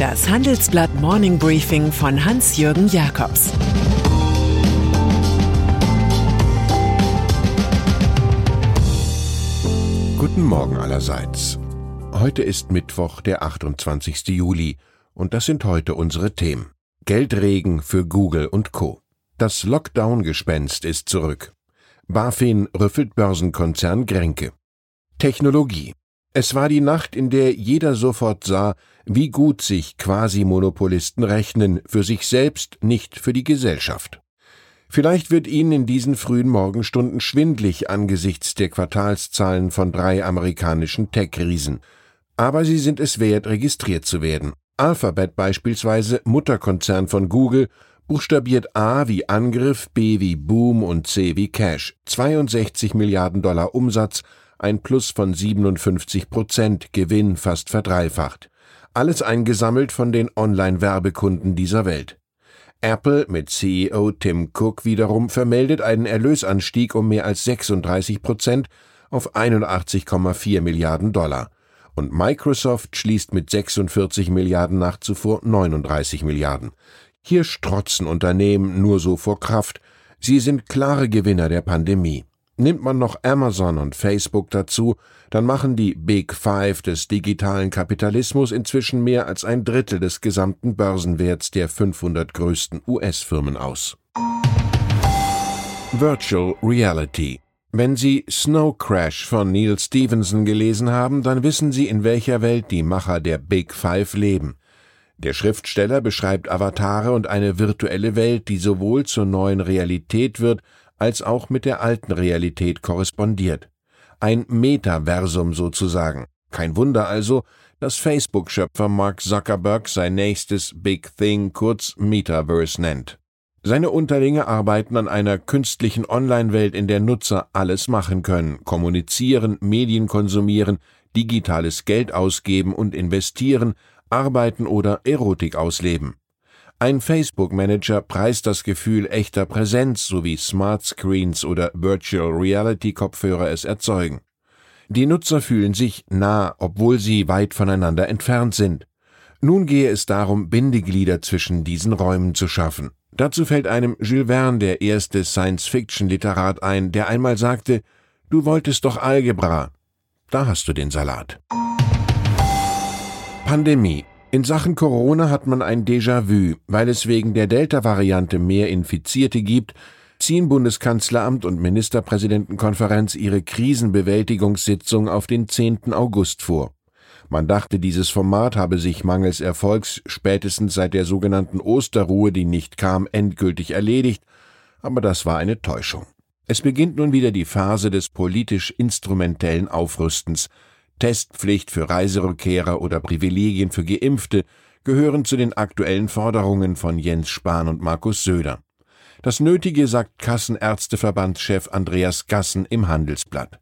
Das Handelsblatt Morning Briefing von Hans-Jürgen Jakobs Guten Morgen allerseits. Heute ist Mittwoch, der 28. Juli, und das sind heute unsere Themen. Geldregen für Google und Co. Das Lockdown-Gespenst ist zurück. BaFin rüffelt Börsenkonzern Grenke. Technologie. Es war die Nacht, in der jeder sofort sah, wie gut sich Quasi-Monopolisten rechnen, für sich selbst, nicht für die Gesellschaft. Vielleicht wird Ihnen in diesen frühen Morgenstunden schwindlig angesichts der Quartalszahlen von drei amerikanischen Tech-Riesen. Aber sie sind es wert, registriert zu werden. Alphabet beispielsweise, Mutterkonzern von Google, buchstabiert A wie Angriff, B wie Boom und C wie Cash. 62 Milliarden Dollar Umsatz, ein Plus von 57 Prozent, Gewinn fast verdreifacht. Alles eingesammelt von den Online-Werbekunden dieser Welt. Apple mit CEO Tim Cook wiederum vermeldet einen Erlösanstieg um mehr als 36 Prozent auf 81,4 Milliarden Dollar. Und Microsoft schließt mit 46 Milliarden nach zuvor 39 Milliarden. Hier strotzen Unternehmen nur so vor Kraft. Sie sind klare Gewinner der Pandemie. Nimmt man noch Amazon und Facebook dazu, dann machen die Big Five des digitalen Kapitalismus inzwischen mehr als ein Drittel des gesamten Börsenwerts der 500 größten US-Firmen aus. Virtual Reality wenn Sie Snow Crash von Neil Stevenson gelesen haben, dann wissen Sie, in welcher Welt die Macher der Big Five leben. Der Schriftsteller beschreibt Avatare und eine virtuelle Welt, die sowohl zur neuen Realität wird, als auch mit der alten Realität korrespondiert. Ein Metaversum sozusagen. Kein Wunder also, dass Facebook-Schöpfer Mark Zuckerberg sein nächstes Big Thing kurz Metaverse nennt. Seine Unterlinge arbeiten an einer künstlichen Online-Welt, in der Nutzer alles machen können, kommunizieren, Medien konsumieren, digitales Geld ausgeben und investieren, arbeiten oder Erotik ausleben. Ein Facebook-Manager preist das Gefühl echter Präsenz, so wie Smart Screens oder Virtual Reality Kopfhörer es erzeugen. Die Nutzer fühlen sich nah, obwohl sie weit voneinander entfernt sind. Nun gehe es darum, Bindeglieder zwischen diesen Räumen zu schaffen. Dazu fällt einem Jules Verne der erste Science-Fiction-Literat ein, der einmal sagte, du wolltest doch Algebra. Da hast du den Salat. Pandemie. In Sachen Corona hat man ein Déjà-vu, weil es wegen der Delta-Variante mehr Infizierte gibt, ziehen Bundeskanzleramt und Ministerpräsidentenkonferenz ihre Krisenbewältigungssitzung auf den 10. August vor. Man dachte, dieses Format habe sich mangels Erfolgs spätestens seit der sogenannten Osterruhe, die nicht kam, endgültig erledigt, aber das war eine Täuschung. Es beginnt nun wieder die Phase des politisch-instrumentellen Aufrüstens. Testpflicht für Reiserückkehrer oder Privilegien für Geimpfte gehören zu den aktuellen Forderungen von Jens Spahn und Markus Söder. Das Nötige sagt Kassenärzteverbandschef Andreas Gassen im Handelsblatt.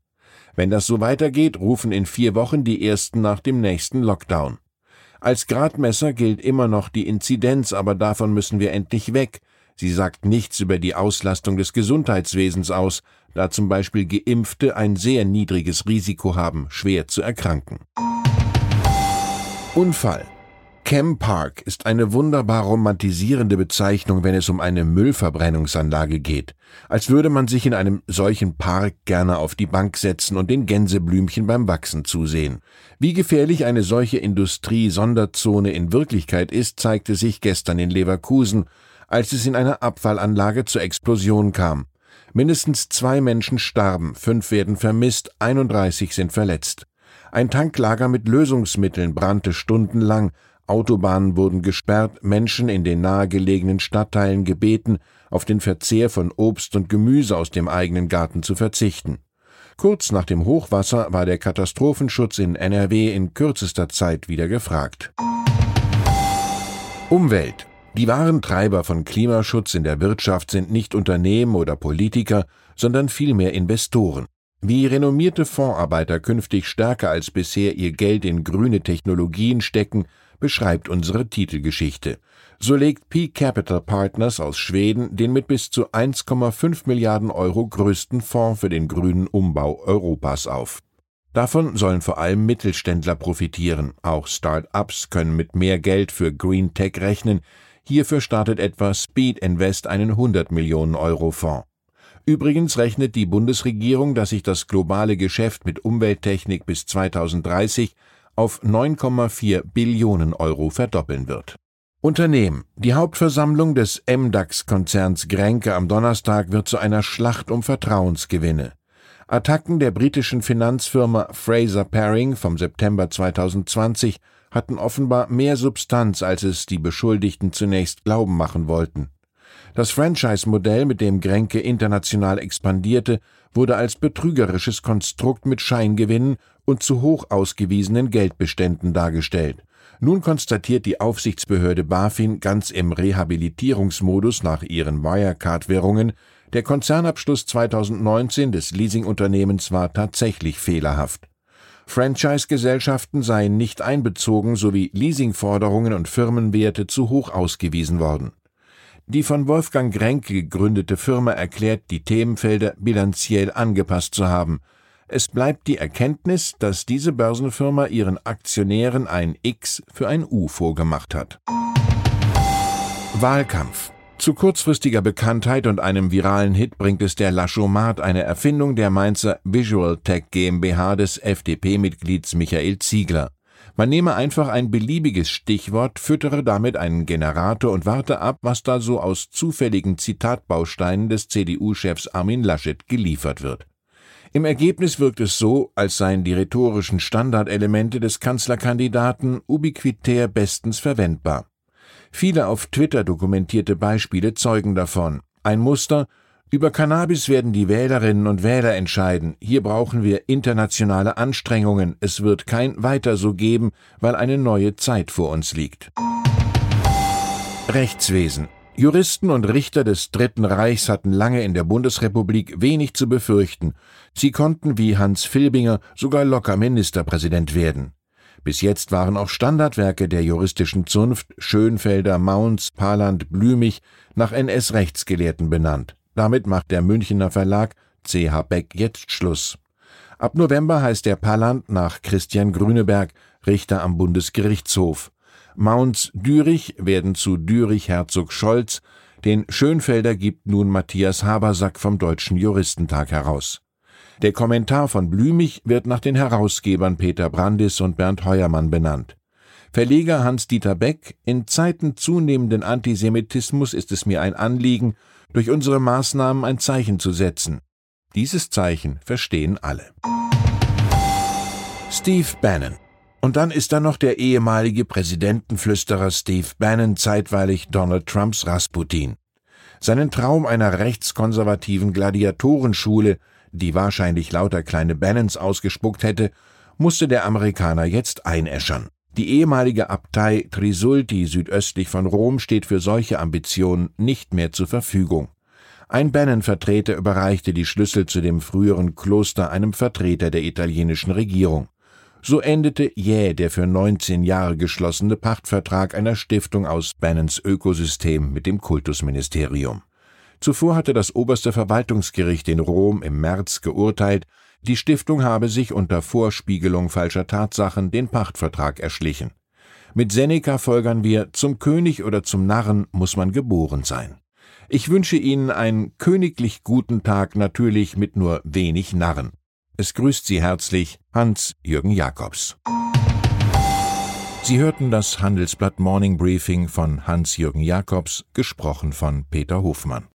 Wenn das so weitergeht, rufen in vier Wochen die ersten nach dem nächsten Lockdown. Als Gradmesser gilt immer noch die Inzidenz, aber davon müssen wir endlich weg. Sie sagt nichts über die Auslastung des Gesundheitswesens aus, da zum Beispiel Geimpfte ein sehr niedriges Risiko haben, schwer zu erkranken. Unfall. Chem Park ist eine wunderbar romantisierende Bezeichnung, wenn es um eine Müllverbrennungsanlage geht. Als würde man sich in einem solchen Park gerne auf die Bank setzen und den Gänseblümchen beim Wachsen zusehen. Wie gefährlich eine solche Industrie-Sonderzone in Wirklichkeit ist, zeigte sich gestern in Leverkusen, als es in einer Abfallanlage zur Explosion kam. Mindestens zwei Menschen starben, fünf werden vermisst, 31 sind verletzt. Ein Tanklager mit Lösungsmitteln brannte stundenlang, Autobahnen wurden gesperrt, Menschen in den nahegelegenen Stadtteilen gebeten, auf den Verzehr von Obst und Gemüse aus dem eigenen Garten zu verzichten. Kurz nach dem Hochwasser war der Katastrophenschutz in NRW in kürzester Zeit wieder gefragt. Umwelt. Die wahren Treiber von Klimaschutz in der Wirtschaft sind nicht Unternehmen oder Politiker, sondern vielmehr Investoren. Wie renommierte Fondsarbeiter künftig stärker als bisher ihr Geld in grüne Technologien stecken, beschreibt unsere Titelgeschichte. So legt P Capital Partners aus Schweden den mit bis zu 1,5 Milliarden Euro größten Fonds für den grünen Umbau Europas auf. Davon sollen vor allem Mittelständler profitieren. Auch Start-ups können mit mehr Geld für Green Tech rechnen. Hierfür startet etwa Speed Invest einen 100 Millionen Euro Fonds. Übrigens rechnet die Bundesregierung, dass sich das globale Geschäft mit Umwelttechnik bis 2030 auf 9,4 Billionen Euro verdoppeln wird. Unternehmen. Die Hauptversammlung des MDAX-Konzerns Grenke am Donnerstag wird zu einer Schlacht um Vertrauensgewinne. Attacken der britischen Finanzfirma Fraser Paring vom September 2020 hatten offenbar mehr Substanz, als es die Beschuldigten zunächst glauben machen wollten. Das Franchise-Modell, mit dem Grenke international expandierte, wurde als betrügerisches Konstrukt mit Scheingewinnen und zu hoch ausgewiesenen Geldbeständen dargestellt. Nun konstatiert die Aufsichtsbehörde BaFin ganz im Rehabilitierungsmodus nach ihren Wirecard-Währungen, der Konzernabschluss 2019 des Leasingunternehmens war tatsächlich fehlerhaft. Franchise-Gesellschaften seien nicht einbezogen sowie Leasingforderungen und Firmenwerte zu hoch ausgewiesen worden. Die von Wolfgang Grenke gegründete Firma erklärt, die Themenfelder bilanziell angepasst zu haben. Es bleibt die Erkenntnis, dass diese Börsenfirma ihren Aktionären ein X für ein U vorgemacht hat. Wahlkampf zu kurzfristiger Bekanntheit und einem viralen Hit bringt es der Laschomat, eine Erfindung der Mainzer Visual Tech GmbH des FDP-Mitglieds Michael Ziegler. Man nehme einfach ein beliebiges Stichwort, füttere damit einen Generator und warte ab, was da so aus zufälligen Zitatbausteinen des CDU-Chefs Armin Laschet geliefert wird. Im Ergebnis wirkt es so, als seien die rhetorischen Standardelemente des Kanzlerkandidaten ubiquitär bestens verwendbar. Viele auf Twitter dokumentierte Beispiele zeugen davon. Ein Muster über Cannabis werden die Wählerinnen und Wähler entscheiden. Hier brauchen wir internationale Anstrengungen. Es wird kein Weiter so geben, weil eine neue Zeit vor uns liegt. Rechtswesen. Juristen und Richter des Dritten Reichs hatten lange in der Bundesrepublik wenig zu befürchten. Sie konnten wie Hans Filbinger sogar locker Ministerpräsident werden. Bis jetzt waren auch Standardwerke der juristischen Zunft Schönfelder, Maunz, Paland, Blümich nach NS-Rechtsgelehrten benannt. Damit macht der Münchener Verlag CH Beck jetzt Schluss. Ab November heißt der Paland nach Christian Grüneberg, Richter am Bundesgerichtshof. Maunz Dürich werden zu Dürich Herzog Scholz, den Schönfelder gibt nun Matthias Habersack vom Deutschen Juristentag heraus. Der Kommentar von Blümich wird nach den Herausgebern Peter Brandis und Bernd Heuermann benannt. Verleger Hans-Dieter Beck, in Zeiten zunehmenden Antisemitismus ist es mir ein Anliegen, durch unsere Maßnahmen ein Zeichen zu setzen. Dieses Zeichen verstehen alle. Steve Bannon. Und dann ist da noch der ehemalige Präsidentenflüsterer Steve Bannon, zeitweilig Donald Trumps Rasputin. Seinen Traum einer rechtskonservativen Gladiatorenschule die wahrscheinlich lauter kleine Bannons ausgespuckt hätte, musste der Amerikaner jetzt einäschern. Die ehemalige Abtei Trisulti südöstlich von Rom steht für solche Ambitionen nicht mehr zur Verfügung. Ein Bannon-Vertreter überreichte die Schlüssel zu dem früheren Kloster einem Vertreter der italienischen Regierung. So endete jäh der für 19 Jahre geschlossene Pachtvertrag einer Stiftung aus Bannons Ökosystem mit dem Kultusministerium. Zuvor hatte das oberste Verwaltungsgericht in Rom im März geurteilt, die Stiftung habe sich unter Vorspiegelung falscher Tatsachen den Pachtvertrag erschlichen. Mit Seneca folgern wir, zum König oder zum Narren muss man geboren sein. Ich wünsche Ihnen einen königlich guten Tag, natürlich mit nur wenig Narren. Es grüßt Sie herzlich Hans-Jürgen Jakobs. Sie hörten das Handelsblatt Morning Briefing von Hans-Jürgen Jakobs, gesprochen von Peter Hofmann.